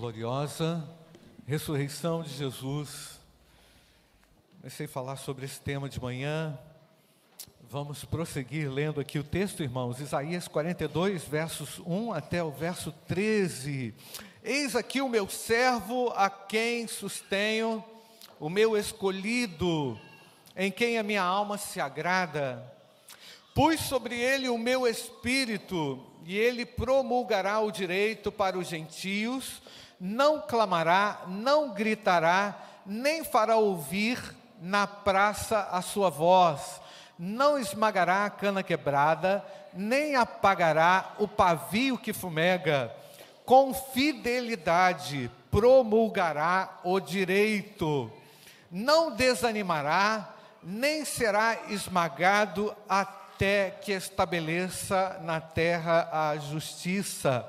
gloriosa, ressurreição de Jesus. Comecei a falar sobre esse tema de manhã. Vamos prosseguir lendo aqui o texto, irmãos. Isaías 42, versos 1 até o verso 13. Eis aqui o meu servo a quem sustenho, o meu escolhido, em quem a minha alma se agrada. Pus sobre ele o meu espírito, e ele promulgará o direito para os gentios não clamará, não gritará, nem fará ouvir na praça a sua voz, não esmagará a cana quebrada, nem apagará o pavio que fumega. Com fidelidade promulgará o direito, não desanimará, nem será esmagado até que estabeleça na terra a justiça.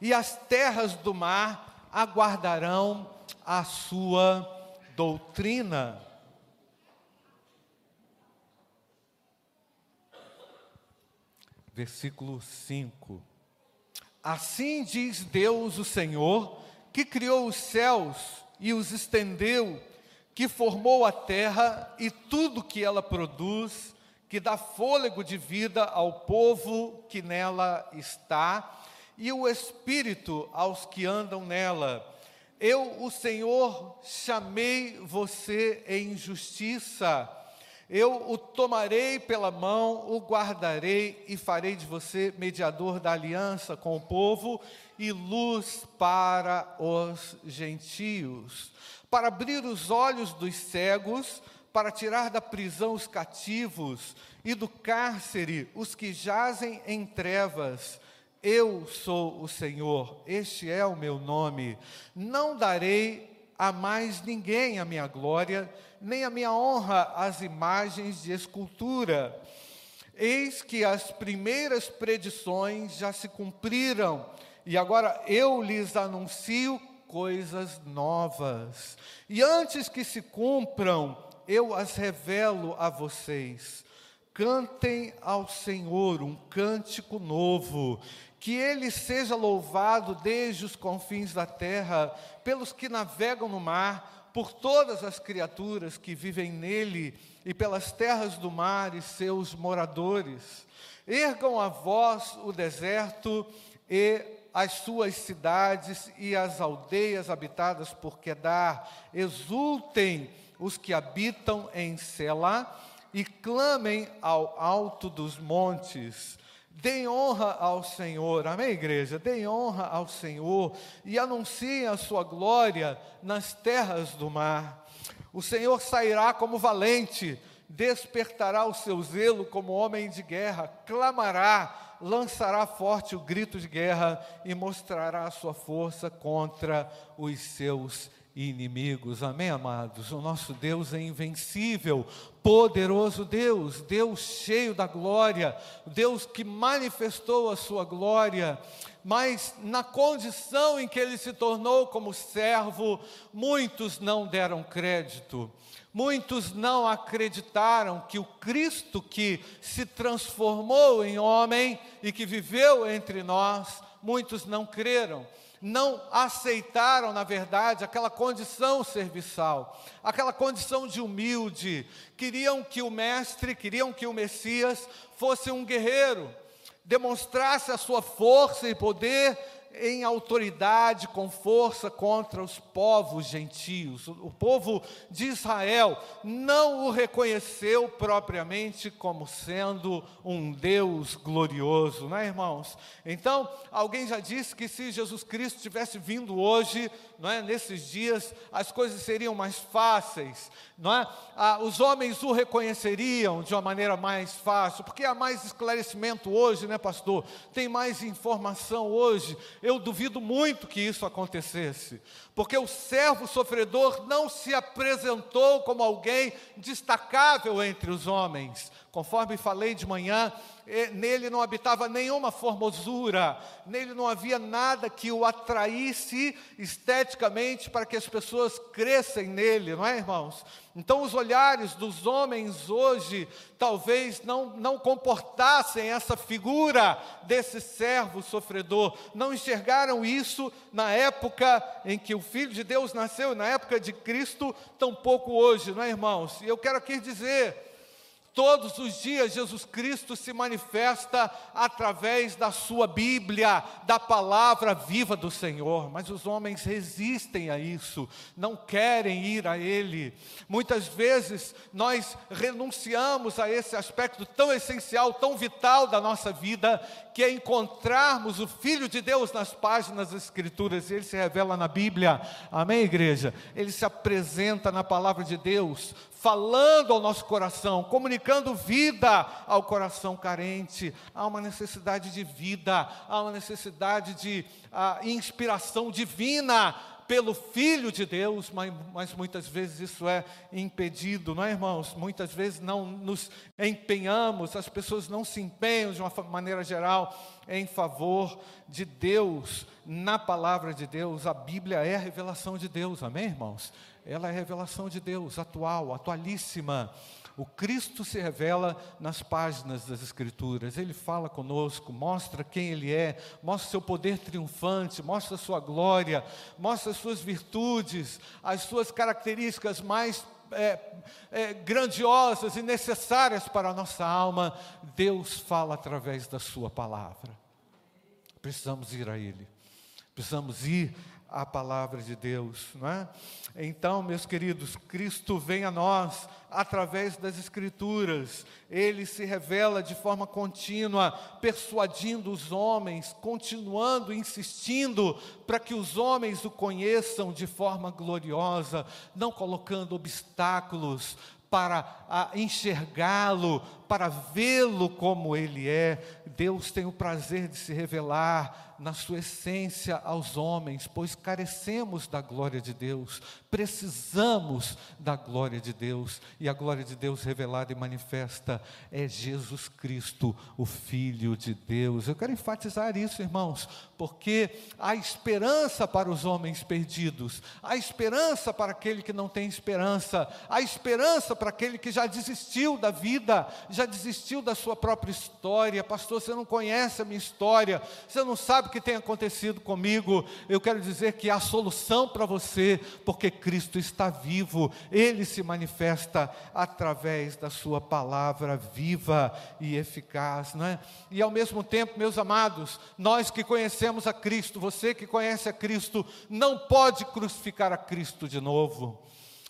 E as terras do mar aguardarão a sua doutrina. Versículo 5: Assim diz Deus o Senhor, que criou os céus e os estendeu, que formou a terra e tudo que ela produz, que dá fôlego de vida ao povo que nela está e o Espírito aos que andam nela. Eu, o Senhor, chamei você em justiça. Eu o tomarei pela mão, o guardarei e farei de você mediador da aliança com o povo e luz para os gentios, para abrir os olhos dos cegos, para tirar da prisão os cativos e do cárcere os que jazem em trevas eu sou o Senhor, este é o meu nome. Não darei a mais ninguém a minha glória, nem a minha honra às imagens de escultura. Eis que as primeiras predições já se cumpriram, e agora eu lhes anuncio coisas novas. E antes que se cumpram, eu as revelo a vocês. Cantem ao Senhor um cântico novo, que ele seja louvado desde os confins da terra, pelos que navegam no mar, por todas as criaturas que vivem nele e pelas terras do mar e seus moradores. Ergam a voz o deserto e as suas cidades e as aldeias habitadas por Quedar. Exultem os que habitam em Selá e clamem ao alto dos montes. Deem honra ao Senhor, amém, igreja? Deem honra ao Senhor e anunciem a sua glória nas terras do mar. O Senhor sairá como valente, despertará o seu zelo como homem de guerra, clamará, lançará forte o grito de guerra e mostrará a sua força contra os seus inimigos. Amém, amados? O nosso Deus é invencível, poderoso Deus, Deus cheio da glória, Deus que manifestou a sua glória, mas na condição em que ele se tornou como servo, muitos não deram crédito. Muitos não acreditaram que o Cristo que se transformou em homem e que viveu entre nós, muitos não creram não aceitaram, na verdade, aquela condição serviçal, aquela condição de humilde. Queriam que o Mestre, queriam que o Messias fosse um guerreiro, demonstrasse a sua força e poder em autoridade, com força contra os povos gentios. O povo de Israel não o reconheceu propriamente como sendo um Deus glorioso, não é, irmãos? Então, alguém já disse que se Jesus Cristo tivesse vindo hoje, não é, nesses dias, as coisas seriam mais fáceis, não é? Ah, os homens o reconheceriam de uma maneira mais fácil, porque há mais esclarecimento hoje, né, pastor? Tem mais informação hoje. Eu duvido muito que isso acontecesse, porque o servo sofredor não se apresentou como alguém destacável entre os homens, Conforme falei de manhã, nele não habitava nenhuma formosura, nele não havia nada que o atraísse esteticamente para que as pessoas crescem nele, não é, irmãos? Então, os olhares dos homens hoje talvez não, não comportassem essa figura desse servo sofredor, não enxergaram isso na época em que o Filho de Deus nasceu, na época de Cristo, tampouco hoje, não é, irmãos? E eu quero aqui dizer Todos os dias Jesus Cristo se manifesta através da sua Bíblia, da palavra viva do Senhor, mas os homens resistem a isso, não querem ir a Ele. Muitas vezes nós renunciamos a esse aspecto tão essencial, tão vital da nossa vida, que é encontrarmos o Filho de Deus nas páginas das Escrituras, e Ele se revela na Bíblia, amém, igreja? Ele se apresenta na palavra de Deus, falando ao nosso coração, comunicando vida ao coração carente. Há uma necessidade de vida, há uma necessidade de uh, inspiração divina pelo Filho de Deus, mas, mas, muitas vezes isso é impedido, não é, irmãos? Muitas vezes não nos empenhamos, as pessoas não se empenham de uma maneira geral em favor de Deus, na palavra de Deus. A Bíblia é a revelação de Deus, amém, irmãos? ela é a revelação de Deus, atual, atualíssima. O Cristo se revela nas páginas das Escrituras, Ele fala conosco, mostra quem Ele é, mostra seu poder triunfante, mostra sua glória, mostra as suas virtudes, as suas características mais é, é, grandiosas e necessárias para a nossa alma. Deus fala através da Sua palavra. Precisamos ir a Ele, precisamos ir a palavra de Deus, não é? Então, meus queridos, Cristo vem a nós através das Escrituras, ele se revela de forma contínua, persuadindo os homens, continuando insistindo para que os homens o conheçam de forma gloriosa, não colocando obstáculos para enxergá-lo, para vê-lo como ele é. Deus tem o prazer de se revelar na sua essência aos homens, pois carecemos da glória de Deus, precisamos da glória de Deus, e a glória de Deus revelada e manifesta é Jesus Cristo, o Filho de Deus. Eu quero enfatizar isso, irmãos, porque há esperança para os homens perdidos, há esperança para aquele que não tem esperança, há esperança para aquele que já desistiu da vida, já desistiu da sua própria história. Pastor, você não conhece a minha história, você não sabe que tem acontecido comigo, eu quero dizer que há solução para você, porque Cristo está vivo, Ele se manifesta através da Sua palavra viva e eficaz, não é? E ao mesmo tempo, meus amados, nós que conhecemos a Cristo, você que conhece a Cristo, não pode crucificar a Cristo de novo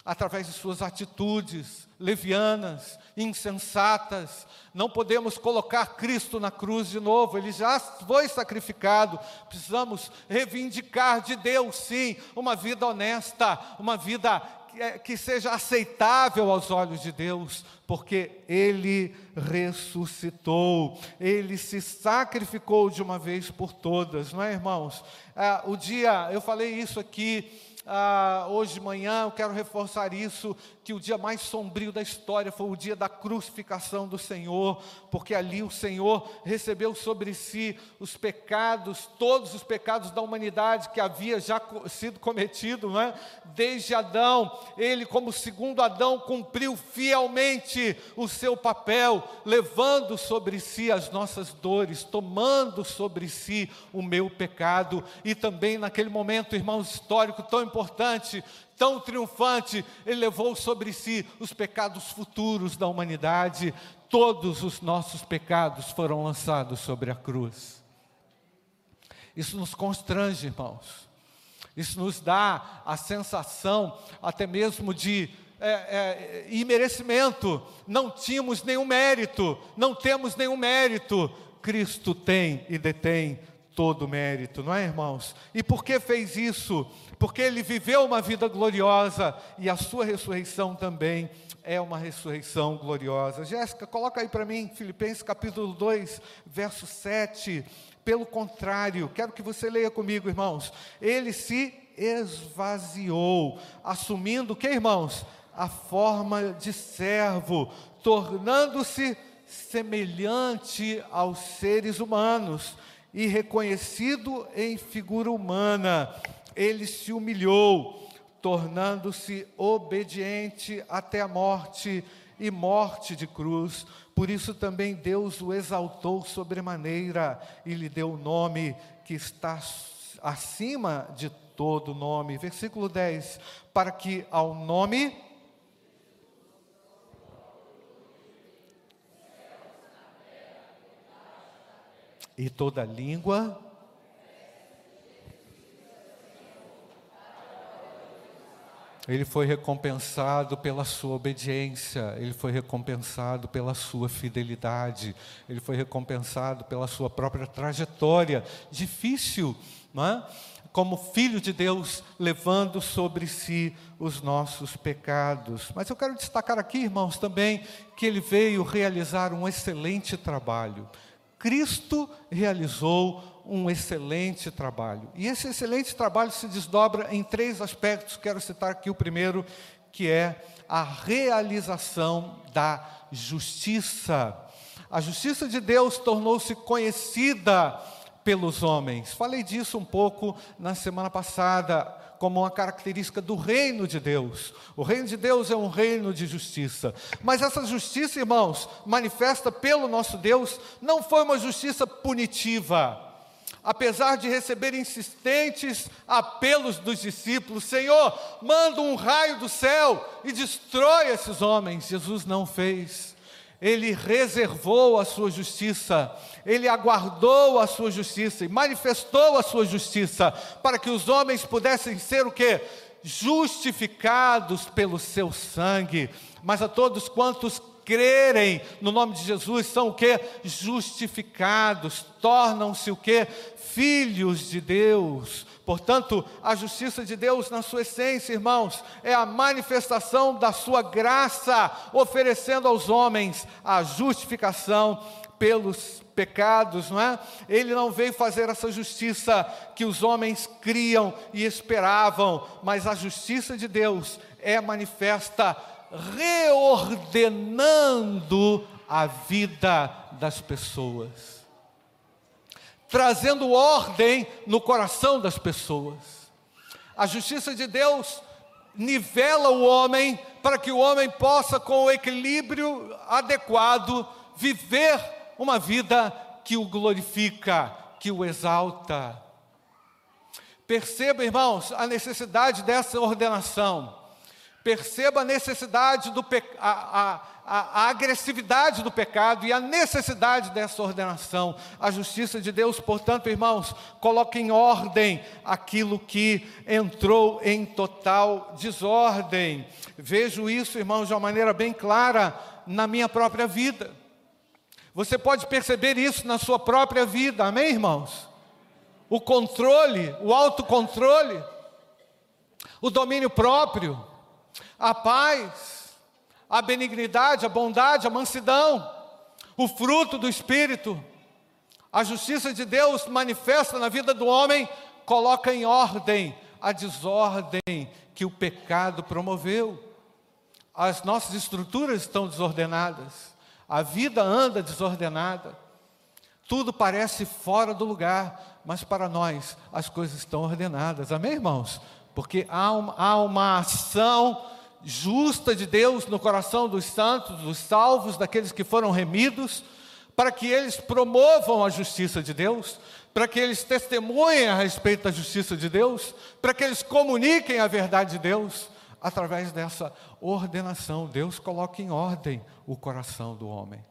através de suas atitudes levianas, insensatas. Não podemos colocar Cristo na cruz de novo, ele já foi sacrificado. Precisamos reivindicar de Deus, sim, uma vida honesta, uma vida que é, seja aceitável aos olhos de Deus, porque Ele ressuscitou, Ele se sacrificou de uma vez por todas, não é, irmãos? Ah, o dia, eu falei isso aqui ah, hoje de manhã, eu quero reforçar isso, que o dia mais sombrio da história foi o dia da crucificação do Senhor, porque ali o Senhor recebeu sobre si os pecados, todos os pecados da humanidade que havia já sido cometido, não é? desde Adão, ele como segundo Adão cumpriu fielmente o seu papel, levando sobre si as nossas dores, tomando sobre si o meu pecado, e também naquele momento, irmãos, histórico tão importante, tão triunfante, ele levou sobre si os pecados futuros da humanidade, todos os nossos pecados foram lançados sobre a cruz. Isso nos constrange, irmãos. Isso nos dá a sensação, até mesmo de é, é, imerecimento. Não tínhamos nenhum mérito, não temos nenhum mérito. Cristo tem e detém todo mérito, não é, irmãos? E por que fez isso? Porque ele viveu uma vida gloriosa e a sua ressurreição também é uma ressurreição gloriosa. Jéssica, coloca aí para mim, Filipenses capítulo 2, verso 7. Pelo contrário, quero que você leia comigo, irmãos. Ele se esvaziou, assumindo que, irmãos? A forma de servo, tornando-se semelhante aos seres humanos e reconhecido em figura humana, ele se humilhou, tornando-se obediente até a morte e morte de cruz. Por isso também Deus o exaltou sobremaneira e lhe deu o nome que está acima de todo nome. Versículo 10: Para que ao nome e toda língua Ele foi recompensado pela sua obediência, ele foi recompensado pela sua fidelidade, ele foi recompensado pela sua própria trajetória difícil, não é? como filho de Deus, levando sobre si os nossos pecados. Mas eu quero destacar aqui, irmãos, também que ele veio realizar um excelente trabalho. Cristo realizou um excelente trabalho. E esse excelente trabalho se desdobra em três aspectos. Quero citar aqui o primeiro, que é a realização da justiça. A justiça de Deus tornou-se conhecida pelos homens. Falei disso um pouco na semana passada, como uma característica do reino de Deus. O reino de Deus é um reino de justiça. Mas essa justiça, irmãos, manifesta pelo nosso Deus, não foi uma justiça punitiva apesar de receber insistentes apelos dos discípulos: Senhor, manda um raio do céu e destrói esses homens. Jesus não fez. Ele reservou a sua justiça, ele aguardou a sua justiça e manifestou a sua justiça para que os homens pudessem ser o que? Justificados pelo seu sangue. Mas a todos quantos crerem no nome de Jesus são o que? Justificados, tornam-se o que? Filhos de Deus. Portanto, a justiça de Deus, na sua essência, irmãos, é a manifestação da sua graça, oferecendo aos homens a justificação pelos pecados, não é? Ele não veio fazer essa justiça que os homens criam e esperavam, mas a justiça de Deus é manifesta reordenando a vida das pessoas, trazendo ordem no coração das pessoas. A justiça de Deus nivela o homem para que o homem possa, com o equilíbrio adequado, viver uma vida que o glorifica, que o exalta. Perceba, irmãos, a necessidade dessa ordenação. Perceba a necessidade do a, a, agressividade do pecado e a necessidade dessa ordenação. A justiça de Deus, portanto, irmãos, coloca em ordem aquilo que entrou em total desordem. Vejo isso, irmãos, de uma maneira bem clara na minha própria vida. Você pode perceber isso na sua própria vida, amém, irmãos? O controle, o autocontrole, o domínio próprio a paz, a benignidade, a bondade, a mansidão, o fruto do Espírito. A justiça de Deus manifesta na vida do homem, coloca em ordem a desordem que o pecado promoveu. As nossas estruturas estão desordenadas, a vida anda desordenada, tudo parece fora do lugar, mas para nós as coisas estão ordenadas, amém, irmãos? Porque há uma, há uma ação justa de Deus no coração dos santos, dos salvos, daqueles que foram remidos, para que eles promovam a justiça de Deus, para que eles testemunhem a respeito da justiça de Deus, para que eles comuniquem a verdade de Deus, através dessa ordenação. Deus coloca em ordem o coração do homem.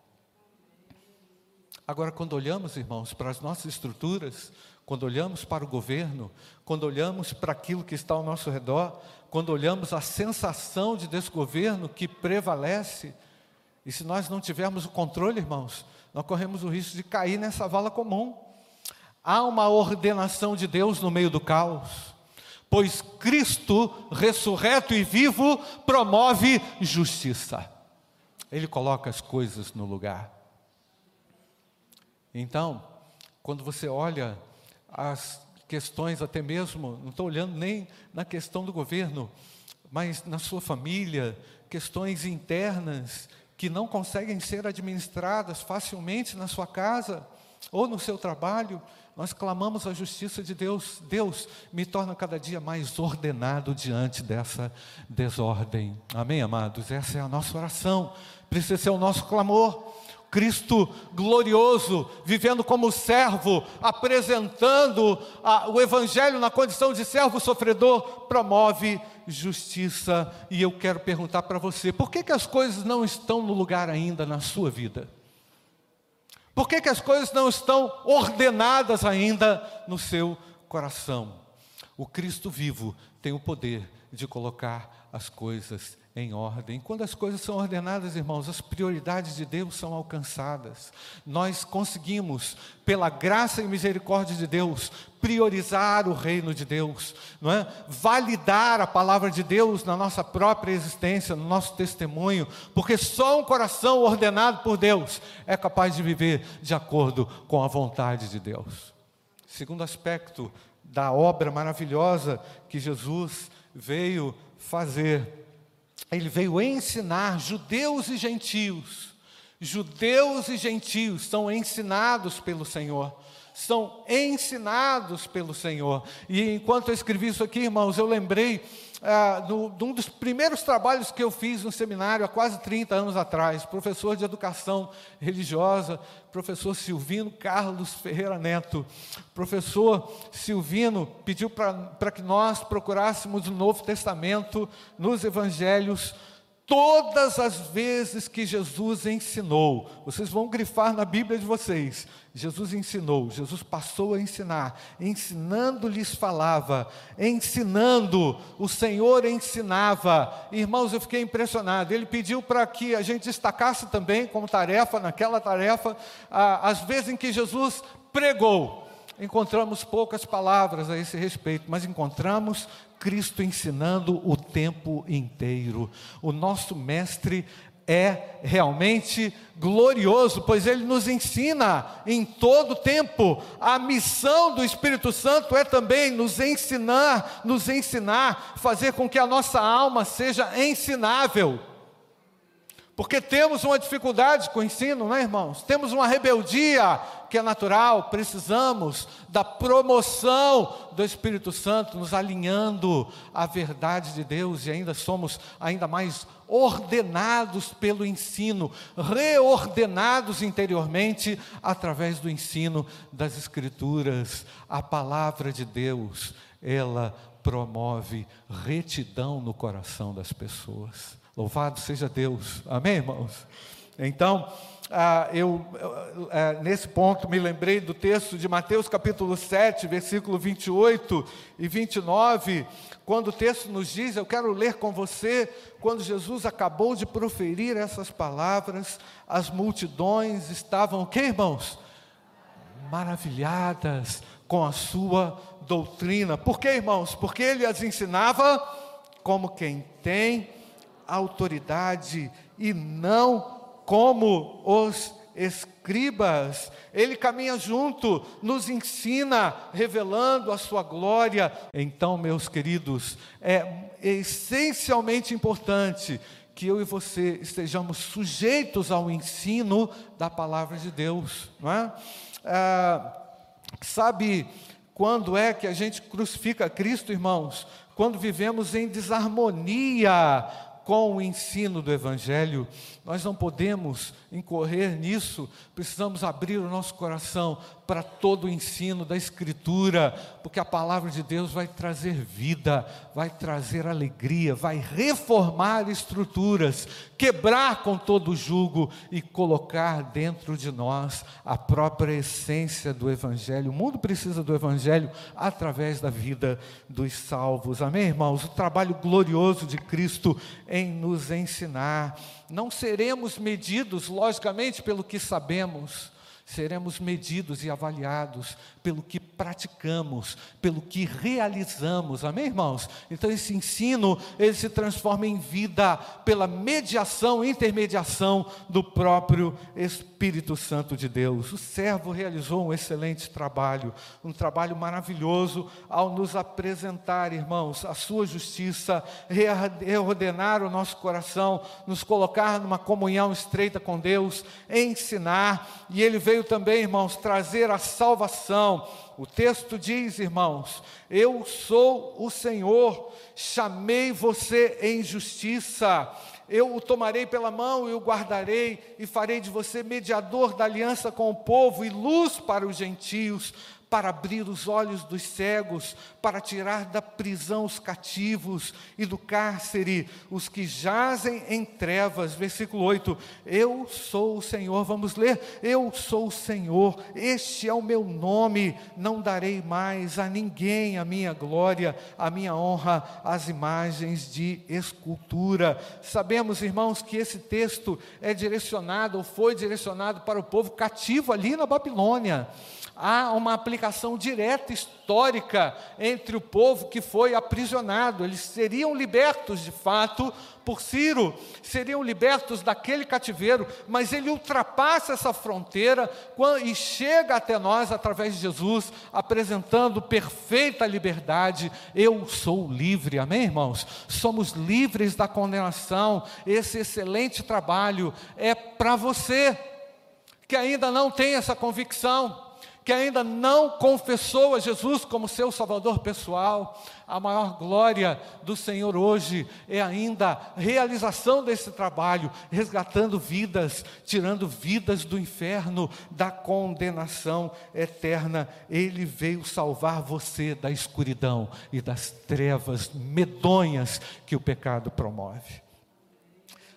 Agora, quando olhamos, irmãos, para as nossas estruturas, quando olhamos para o governo, quando olhamos para aquilo que está ao nosso redor, quando olhamos a sensação de desgoverno que prevalece, e se nós não tivermos o controle, irmãos, nós corremos o risco de cair nessa vala comum. Há uma ordenação de Deus no meio do caos, pois Cristo, ressurreto e vivo, promove justiça. Ele coloca as coisas no lugar. Então, quando você olha as questões, até mesmo, não estou olhando nem na questão do governo, mas na sua família, questões internas que não conseguem ser administradas facilmente na sua casa ou no seu trabalho, nós clamamos a justiça de Deus. Deus me torna cada dia mais ordenado diante dessa desordem. Amém, amados? Essa é a nossa oração, precisa ser o nosso clamor. Cristo glorioso, vivendo como servo, apresentando a, o Evangelho na condição de servo sofredor, promove justiça. E eu quero perguntar para você: por que, que as coisas não estão no lugar ainda na sua vida? Por que, que as coisas não estão ordenadas ainda no seu coração? O Cristo vivo tem o poder de colocar as coisas em ordem. Quando as coisas são ordenadas, irmãos, as prioridades de Deus são alcançadas. Nós conseguimos, pela graça e misericórdia de Deus, priorizar o reino de Deus, não é? Validar a palavra de Deus na nossa própria existência, no nosso testemunho, porque só um coração ordenado por Deus é capaz de viver de acordo com a vontade de Deus. Segundo aspecto da obra maravilhosa que Jesus veio fazer ele veio ensinar judeus e gentios. Judeus e gentios são ensinados pelo Senhor são ensinados pelo Senhor. E enquanto eu escrevi isso aqui, irmãos, eu lembrei ah, de um dos primeiros trabalhos que eu fiz no seminário há quase 30 anos atrás, professor de educação religiosa, professor Silvino Carlos Ferreira Neto. Professor Silvino pediu para que nós procurássemos o Novo Testamento nos evangelhos todas as vezes que Jesus ensinou, vocês vão grifar na Bíblia de vocês. Jesus ensinou, Jesus passou a ensinar, ensinando lhes falava, ensinando, o Senhor ensinava. Irmãos, eu fiquei impressionado. Ele pediu para que a gente destacasse também como tarefa, naquela tarefa, as vezes em que Jesus pregou encontramos poucas palavras a esse respeito, mas encontramos Cristo ensinando o tempo inteiro. O nosso mestre é realmente glorioso, pois ele nos ensina em todo tempo. A missão do Espírito Santo é também nos ensinar, nos ensinar, fazer com que a nossa alma seja ensinável. Porque temos uma dificuldade com o ensino, não é, irmãos? Temos uma rebeldia que é natural, precisamos da promoção do Espírito Santo, nos alinhando à verdade de Deus e ainda somos ainda mais ordenados pelo ensino, reordenados interiormente através do ensino das Escrituras. A palavra de Deus, ela promove retidão no coração das pessoas. Louvado seja Deus. Amém, irmãos? Então, ah, eu, ah, nesse ponto me lembrei do texto de Mateus capítulo 7, versículo 28 e 29, quando o texto nos diz, eu quero ler com você, quando Jesus acabou de proferir essas palavras, as multidões estavam, o que irmãos? Maravilhadas com a sua doutrina. Por que, irmãos? Porque ele as ensinava como quem tem autoridade e não como os escribas. Ele caminha junto, nos ensina, revelando a sua glória. Então, meus queridos, é essencialmente importante que eu e você estejamos sujeitos ao ensino da palavra de Deus, não é? Ah, sabe quando é que a gente crucifica Cristo, irmãos? Quando vivemos em desarmonia com o ensino do Evangelho, nós não podemos incorrer nisso, precisamos abrir o nosso coração para todo o ensino da Escritura, porque a palavra de Deus vai trazer vida, vai trazer alegria, vai reformar estruturas, quebrar com todo o jugo e colocar dentro de nós a própria essência do Evangelho. O mundo precisa do Evangelho através da vida dos salvos. Amém, irmãos? O trabalho glorioso de Cristo em nos ensinar. Não seremos medidos, logicamente, pelo que sabemos, seremos medidos e avaliados pelo que praticamos, pelo que realizamos. Amém, irmãos? Então esse ensino, ele se transforma em vida pela mediação, intermediação do próprio Espírito Santo de Deus. O servo realizou um excelente trabalho, um trabalho maravilhoso ao nos apresentar, irmãos, a sua justiça, reordenar o nosso coração, nos colocar numa comunhão estreita com Deus, ensinar, e ele veio também, irmãos, trazer a salvação. O texto diz, irmãos: Eu sou o Senhor, chamei você em justiça. Eu o tomarei pela mão e o guardarei, e farei de você mediador da aliança com o povo e luz para os gentios, para abrir os olhos dos cegos, para tirar da prisão os cativos e do cárcere os que jazem em trevas. Versículo 8: Eu sou o Senhor, vamos ler. Eu sou o Senhor, este é o meu nome, não darei mais a ninguém a minha glória, a minha honra, as imagens de escultura. Sabemos, irmãos, que esse texto é direcionado, ou foi direcionado para o povo cativo ali na Babilônia há uma aplicação direta histórica entre o povo que foi aprisionado. Eles seriam libertos de fato por Ciro, seriam libertos daquele cativeiro, mas ele ultrapassa essa fronteira e chega até nós através de Jesus, apresentando perfeita liberdade. Eu sou livre, amém, irmãos? Somos livres da condenação. Esse excelente trabalho é para você que ainda não tem essa convicção que ainda não confessou a Jesus como seu Salvador pessoal, a maior glória do Senhor hoje é ainda a realização desse trabalho, resgatando vidas, tirando vidas do inferno, da condenação eterna. Ele veio salvar você da escuridão e das trevas medonhas que o pecado promove.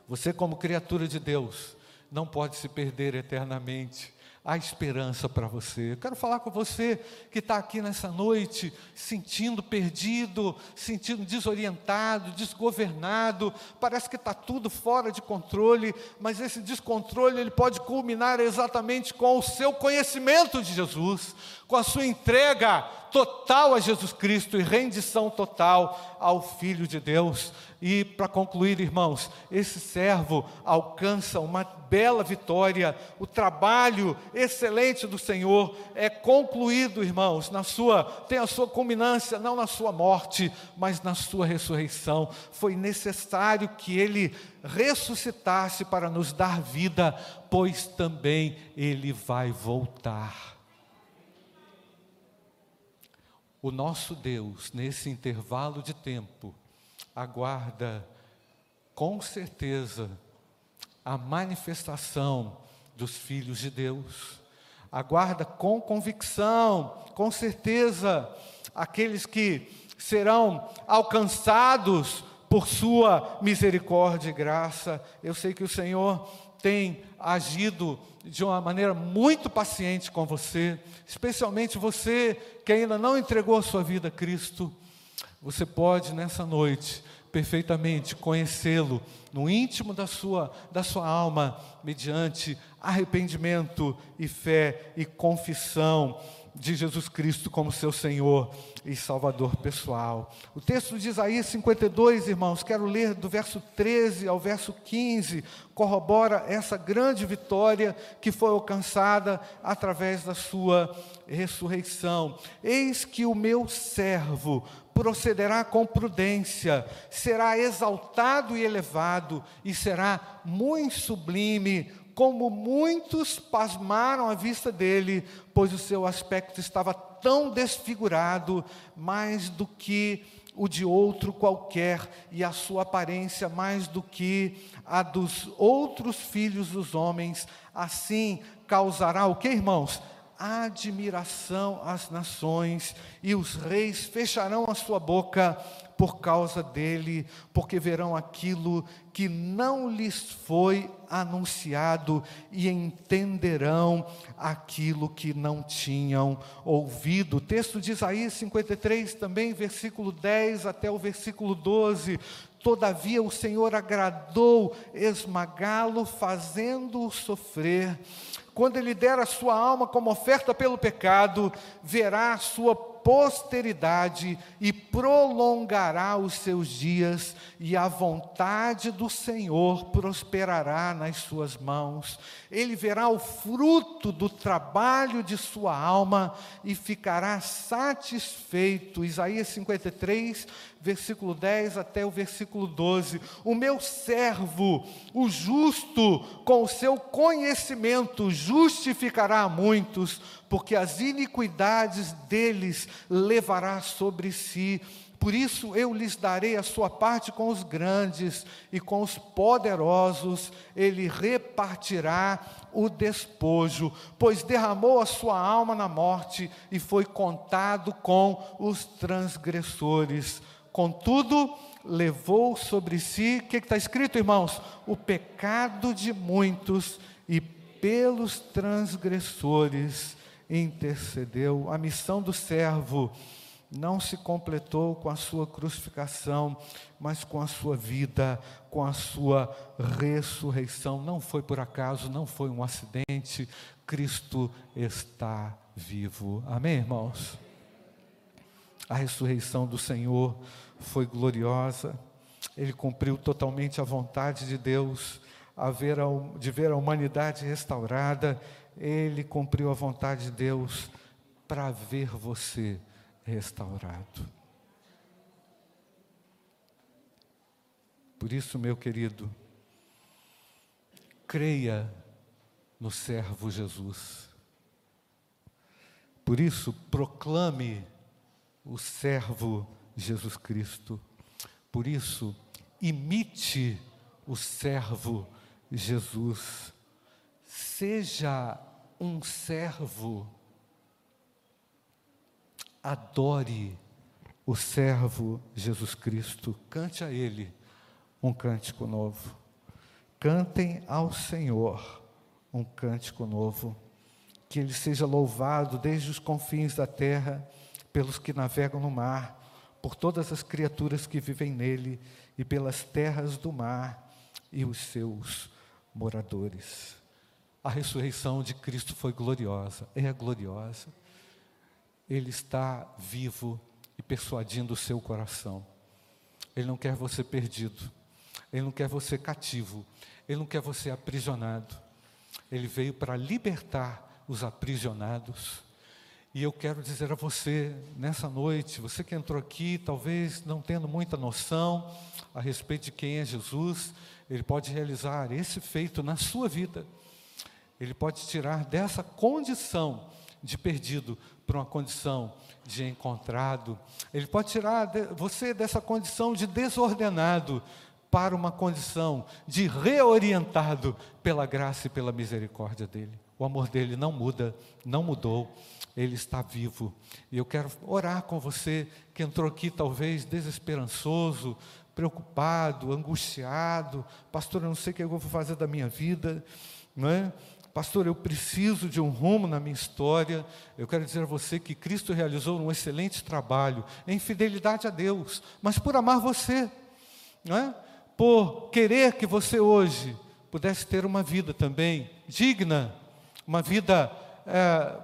Você, como criatura de Deus, não pode se perder eternamente há esperança para você. Eu quero falar com você que está aqui nessa noite, sentindo perdido, sentindo desorientado, desgovernado, parece que está tudo fora de controle, mas esse descontrole ele pode culminar exatamente com o seu conhecimento de Jesus, com a sua entrega total a Jesus Cristo e rendição total ao Filho de Deus. E para concluir, irmãos, esse servo alcança uma bela vitória, o trabalho excelente do Senhor é concluído, irmãos, na sua, tem a sua culminância não na sua morte, mas na sua ressurreição. Foi necessário que ele ressuscitasse para nos dar vida, pois também ele vai voltar. O nosso Deus, nesse intervalo de tempo, aguarda com certeza a manifestação dos filhos de Deus. Aguarda com convicção, com certeza, aqueles que serão alcançados por sua misericórdia e graça. Eu sei que o Senhor tem agido de uma maneira muito paciente com você, especialmente você que ainda não entregou a sua vida a Cristo. Você pode nessa noite perfeitamente conhecê-lo no íntimo da sua, da sua alma, mediante arrependimento e fé e confissão de Jesus Cristo como seu Senhor e Salvador pessoal. O texto de Isaías 52, irmãos, quero ler do verso 13 ao verso 15, corrobora essa grande vitória que foi alcançada através da sua ressurreição. Eis que o meu servo procederá com prudência, será exaltado e elevado, e será muito sublime, como muitos pasmaram à vista dele, pois o seu aspecto estava tão desfigurado, mais do que o de outro qualquer, e a sua aparência mais do que a dos outros filhos dos homens. Assim causará o que, irmãos? Admiração às nações, e os reis fecharão a sua boca por causa dele, porque verão aquilo que não lhes foi anunciado e entenderão aquilo que não tinham ouvido. O texto de Isaías 53, também, versículo 10 até o versículo 12. Todavia o Senhor agradou esmagá-lo, fazendo-o sofrer quando ele der a sua alma como oferta pelo pecado, verá a sua posteridade e prolongará os seus dias, e a vontade do Senhor prosperará nas suas mãos. Ele verá o fruto do trabalho de sua alma e ficará satisfeito. Isaías 53, versículo 10 até o versículo 12. O meu servo, o justo, com o seu conhecimento, justificará a muitos, porque as iniquidades deles levará sobre si. Por isso eu lhes darei a sua parte com os grandes e com os poderosos, ele repartirá o despojo, pois derramou a sua alma na morte e foi contado com os transgressores. Contudo, levou sobre si, o que está escrito, irmãos? O pecado de muitos e pelos transgressores intercedeu. A missão do servo não se completou com a sua crucificação, mas com a sua vida, com a sua ressurreição. Não foi por acaso, não foi um acidente. Cristo está vivo. Amém, irmãos? A ressurreição do Senhor foi gloriosa, ele cumpriu totalmente a vontade de Deus, a, de ver a humanidade restaurada, ele cumpriu a vontade de Deus para ver você restaurado. Por isso, meu querido, creia no servo Jesus. Por isso, proclame o servo Jesus Cristo. Por isso, imite o servo Jesus. Seja um servo. Adore o servo Jesus Cristo. Cante a Ele um cântico novo. Cantem ao Senhor um cântico novo. Que Ele seja louvado desde os confins da terra pelos que navegam no mar, por todas as criaturas que vivem nele e pelas terras do mar e os seus moradores. A ressurreição de Cristo foi gloriosa, é gloriosa. Ele está vivo e persuadindo o seu coração. Ele não quer você perdido, ele não quer você cativo, ele não quer você aprisionado. Ele veio para libertar os aprisionados e eu quero dizer a você, nessa noite, você que entrou aqui, talvez não tendo muita noção a respeito de quem é Jesus, ele pode realizar esse feito na sua vida. Ele pode tirar dessa condição de perdido para uma condição de encontrado. Ele pode tirar você dessa condição de desordenado para uma condição de reorientado pela graça e pela misericórdia dele. O amor dele não muda, não mudou, ele está vivo. E eu quero orar com você que entrou aqui talvez desesperançoso, preocupado, angustiado. Pastor, eu não sei o que eu vou fazer da minha vida, não é? Pastor, eu preciso de um rumo na minha história. Eu quero dizer a você que Cristo realizou um excelente trabalho em fidelidade a Deus, mas por amar você, não é? Por querer que você hoje pudesse ter uma vida também digna uma vida é,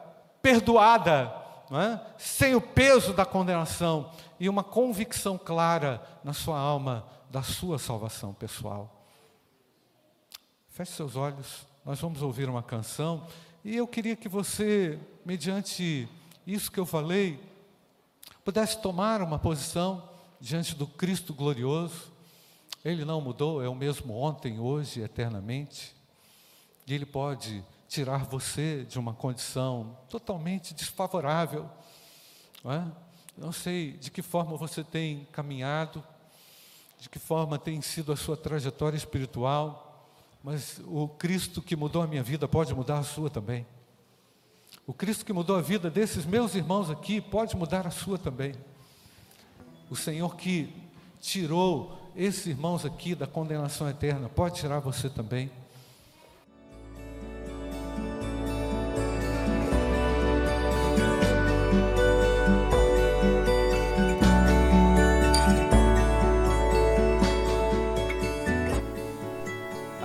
perdoada, é? sem o peso da condenação e uma convicção clara na sua alma da sua salvação pessoal. Feche seus olhos, nós vamos ouvir uma canção e eu queria que você, mediante isso que eu falei, pudesse tomar uma posição diante do Cristo glorioso. Ele não mudou, é o mesmo ontem, hoje, eternamente. E Ele pode tirar você de uma condição totalmente desfavorável. Não, é? não sei de que forma você tem caminhado, de que forma tem sido a sua trajetória espiritual, mas o Cristo que mudou a minha vida pode mudar a sua também. O Cristo que mudou a vida desses meus irmãos aqui pode mudar a sua também. O Senhor que tirou esses irmãos aqui da condenação eterna pode tirar você também.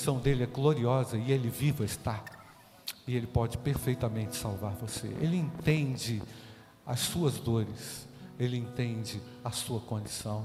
ressurreição dele é gloriosa e ele vivo está. E ele pode perfeitamente salvar você. Ele entende as suas dores, ele entende a sua condição.